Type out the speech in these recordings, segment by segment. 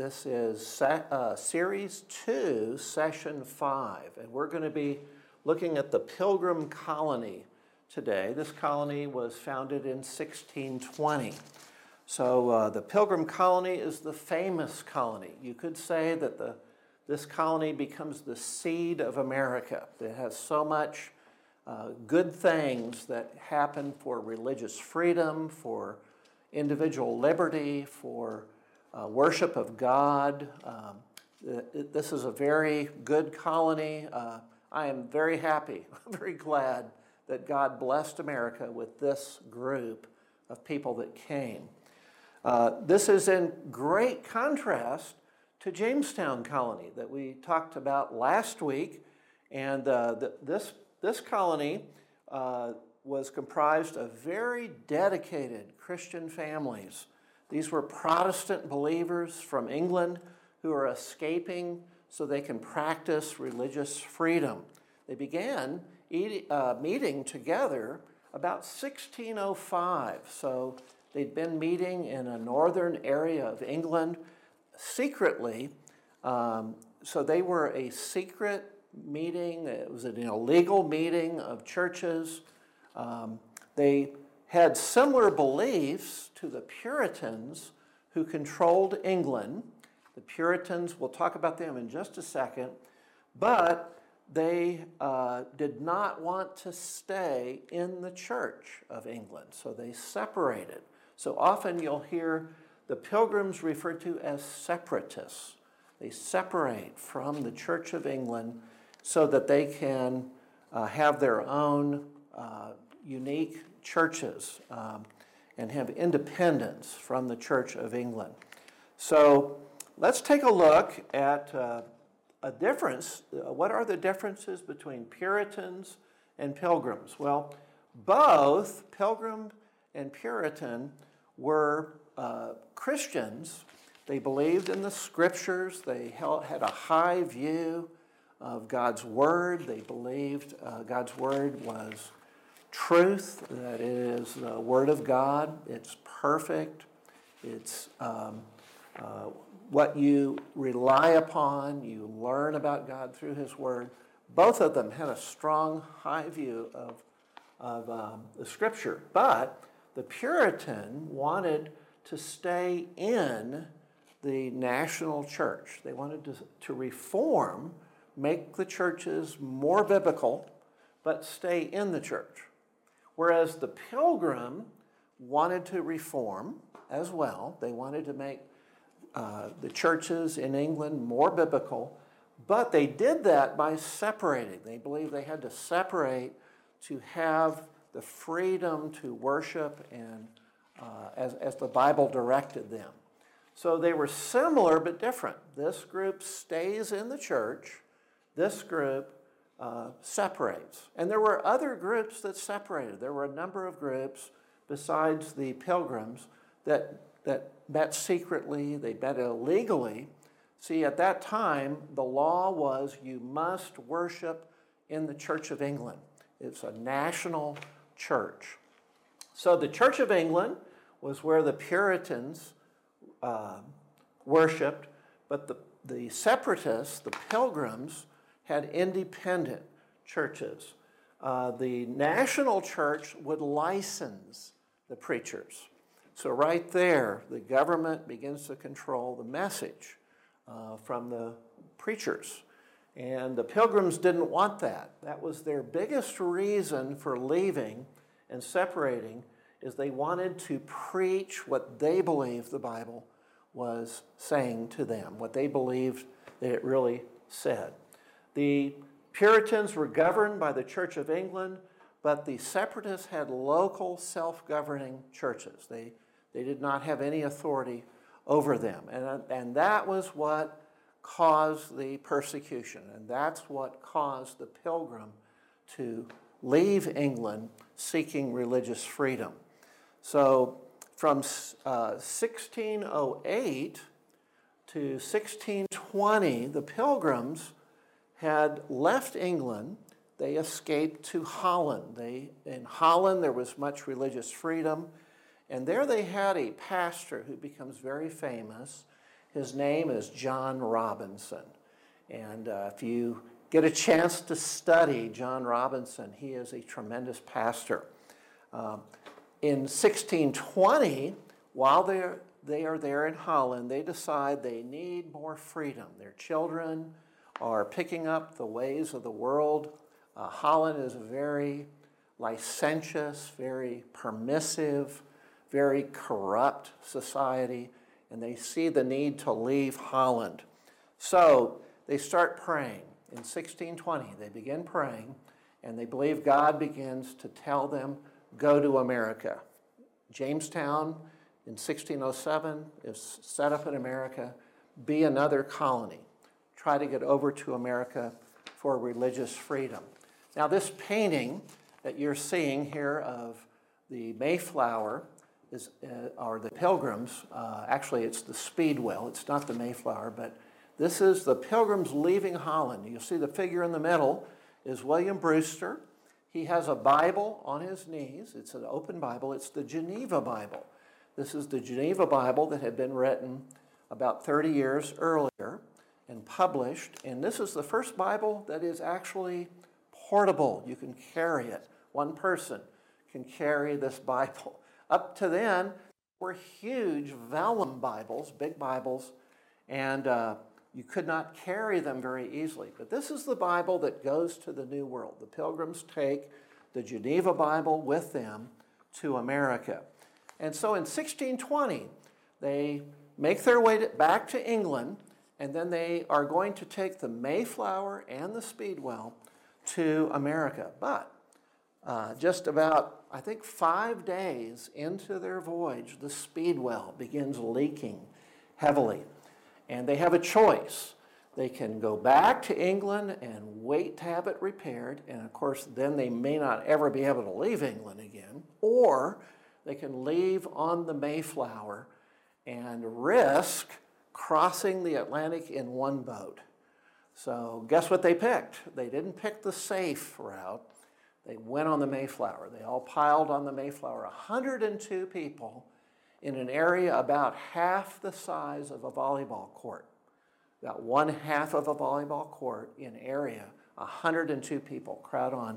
This is uh, Series 2, Session 5, and we're going to be looking at the Pilgrim Colony today. This colony was founded in 1620. So uh, the Pilgrim Colony is the famous colony. You could say that the, this colony becomes the seed of America. It has so much uh, good things that happen for religious freedom, for individual liberty, for uh, worship of God. Um, this is a very good colony. Uh, I am very happy, very glad that God blessed America with this group of people that came. Uh, this is in great contrast to Jamestown Colony that we talked about last week. And uh, this, this colony uh, was comprised of very dedicated Christian families. These were Protestant believers from England who are escaping so they can practice religious freedom. They began eat, uh, meeting together about 1605. So they'd been meeting in a northern area of England secretly. Um, so they were a secret meeting, it was an illegal meeting of churches. Um, they had similar beliefs to the Puritans who controlled England. The Puritans, we'll talk about them in just a second, but they uh, did not want to stay in the Church of England, so they separated. So often you'll hear the pilgrims referred to as separatists. They separate from the Church of England so that they can uh, have their own uh, unique churches um, and have independence from the Church of England. So let's take a look at uh, a difference. Uh, what are the differences between Puritans and Pilgrims? Well, both Pilgrim and Puritan were uh, Christians. They believed in the scriptures, they held, had a high view of God's Word. They believed uh, God's Word was truth, that it is the Word of God, it's perfect, it's um, uh, what you rely upon, you learn about God through His Word. Both of them had a strong, high view of, of um, the Scripture, but the Puritan wanted to stay in the national church. They wanted to, to reform, make the churches more biblical, but stay in the church. Whereas the pilgrim wanted to reform as well, they wanted to make uh, the churches in England more biblical, but they did that by separating. They believed they had to separate to have the freedom to worship and uh, as, as the Bible directed them. So they were similar but different. This group stays in the church, this group uh, separates. And there were other groups that separated. There were a number of groups besides the pilgrims that, that met secretly, they met illegally. See, at that time, the law was you must worship in the Church of England. It's a national church. So the Church of England was where the Puritans uh, worshiped, but the, the separatists, the pilgrims, had independent churches. Uh, the national church would license the preachers. So, right there, the government begins to control the message uh, from the preachers. And the pilgrims didn't want that. That was their biggest reason for leaving and separating is they wanted to preach what they believed the Bible was saying to them, what they believed that it really said. The Puritans were governed by the Church of England, but the separatists had local self governing churches. They, they did not have any authority over them. And, and that was what caused the persecution, and that's what caused the pilgrim to leave England seeking religious freedom. So from uh, 1608 to 1620, the pilgrims had left England. They escaped to Holland. They, in Holland, there was much religious freedom. And there they had a pastor who becomes very famous, His name is John Robinson. And uh, if you get a chance to study John Robinson, he is a tremendous pastor. Um, in 1620, while they're, they are there in Holland, they decide they need more freedom. Their children are picking up the ways of the world. Uh, Holland is a very licentious, very permissive, very corrupt society, and they see the need to leave Holland. So they start praying. In 1620, they begin praying, and they believe God begins to tell them, Go to America. Jamestown in 1607 is set up in America, be another colony. Try to get over to America for religious freedom. Now, this painting that you're seeing here of the Mayflower is, uh, or the Pilgrims, uh, actually, it's the Speedwell, it's not the Mayflower, but this is the Pilgrims leaving Holland. You'll see the figure in the middle is William Brewster. He has a Bible on his knees. It's an open Bible. It's the Geneva Bible. This is the Geneva Bible that had been written about 30 years earlier and published. And this is the first Bible that is actually portable. You can carry it. One person can carry this Bible. Up to then, were huge vellum Bibles, big Bibles, and uh, you could not carry them very easily. But this is the Bible that goes to the New World. The pilgrims take the Geneva Bible with them to America. And so in 1620, they make their way back to England, and then they are going to take the Mayflower and the Speedwell to America. But uh, just about, I think, five days into their voyage, the Speedwell begins leaking heavily. And they have a choice. They can go back to England and wait to have it repaired, and of course, then they may not ever be able to leave England again, or they can leave on the Mayflower and risk crossing the Atlantic in one boat. So, guess what they picked? They didn't pick the safe route. They went on the Mayflower. They all piled on the Mayflower. 102 people in an area about half the size of a volleyball court. About one half of a volleyball court in area, 102 people crowd on.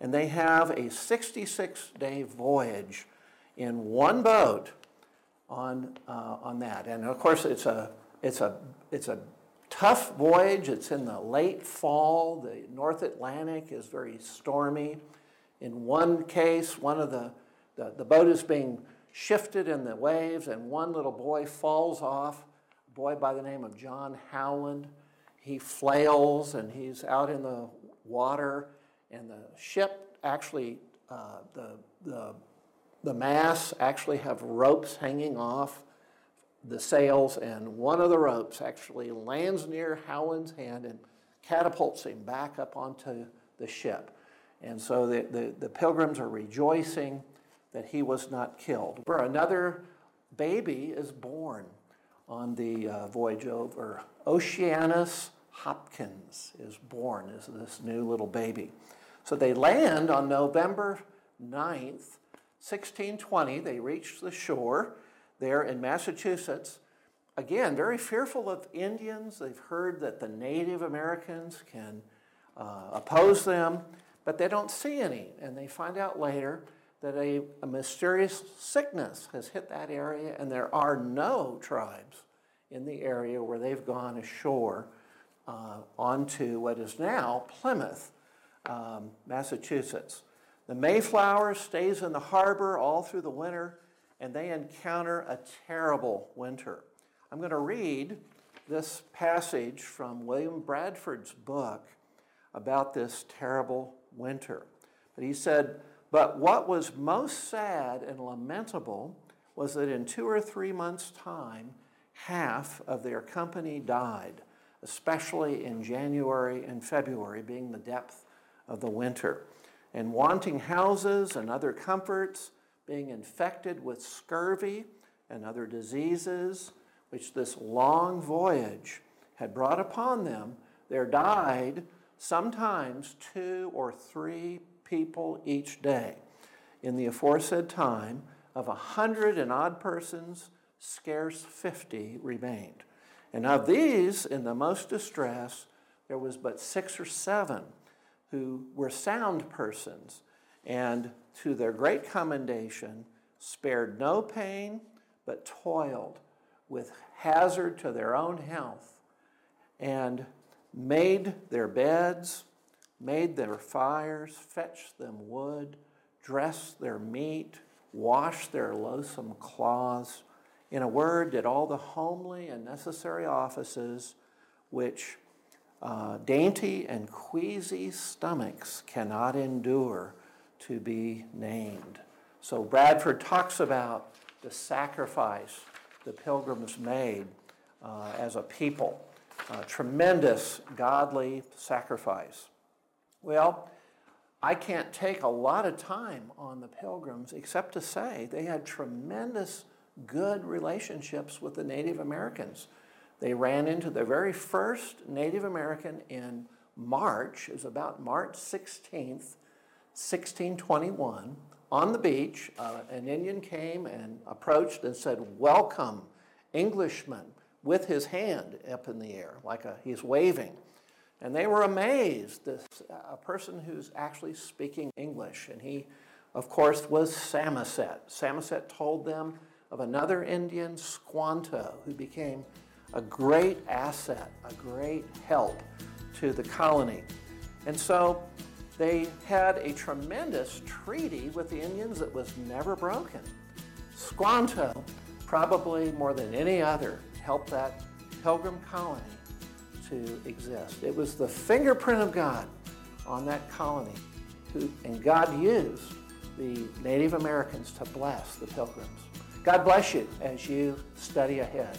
And they have a 66 day voyage in one boat on, uh, on that. And of course, it's a, it's, a, it's a tough voyage. It's in the late fall. The North Atlantic is very stormy. In one case, one of the, the, the boat is being shifted in the waves, and one little boy falls off, a boy by the name of John Howland. He flails and he's out in the water, and the ship actually, uh, the, the, the masts actually have ropes hanging off the sails, and one of the ropes actually lands near Howland's hand and catapults him back up onto the ship. And so the, the, the pilgrims are rejoicing that he was not killed. Another baby is born on the uh, voyage over. Oceanus Hopkins is born as this new little baby. So they land on November 9th, 1620. They reach the shore there in Massachusetts. Again, very fearful of Indians. They've heard that the Native Americans can uh, oppose them, but they don't see any. And they find out later that a, a mysterious sickness has hit that area, and there are no tribes in the area where they've gone ashore uh, onto what is now Plymouth, um, Massachusetts. The Mayflower stays in the harbor all through the winter, and they encounter a terrible winter. I'm going to read this passage from William Bradford's book about this terrible winter. But he said, but what was most sad and lamentable was that in two or three months' time, half of their company died, especially in January and February, being the depth of the winter. And wanting houses and other comforts, being infected with scurvy and other diseases, which this long voyage had brought upon them, there died sometimes two or three people each day. In the aforesaid time, of a hundred and odd persons, scarce fifty remained. And of these, in the most distress, there was but six or seven who were sound persons, and to their great commendation, spared no pain, but toiled with hazard to their own health, and made their beds, made their fires, fetched them wood, dressed their meat, washed their loathsome cloths. In a word, did all the homely and necessary offices which uh, dainty and queasy stomachs cannot endure to be named. So Bradford talks about the sacrifice the pilgrims made uh, as a people, a tremendous godly sacrifice. Well, I can't take a lot of time on the pilgrims except to say they had tremendous good relationships with the Native Americans. They ran into the very first Native American in March, was about March 16th, 1621, on the beach. Uh, an Indian came and approached and said, Welcome, Englishman, with his hand up in the air, like a, he's waving. And they were amazed, this, a person who's actually speaking English. And he, of course, was Samoset. Samoset told them of another Indian, Squanto, who became a great asset, a great help to the colony. And so they had a tremendous treaty with the Indians that was never broken. Squanto, probably more than any other, helped that pilgrim colony to exist. It was the fingerprint of God on that colony, who, and God used the Native Americans to bless the pilgrims. God bless you as you study ahead.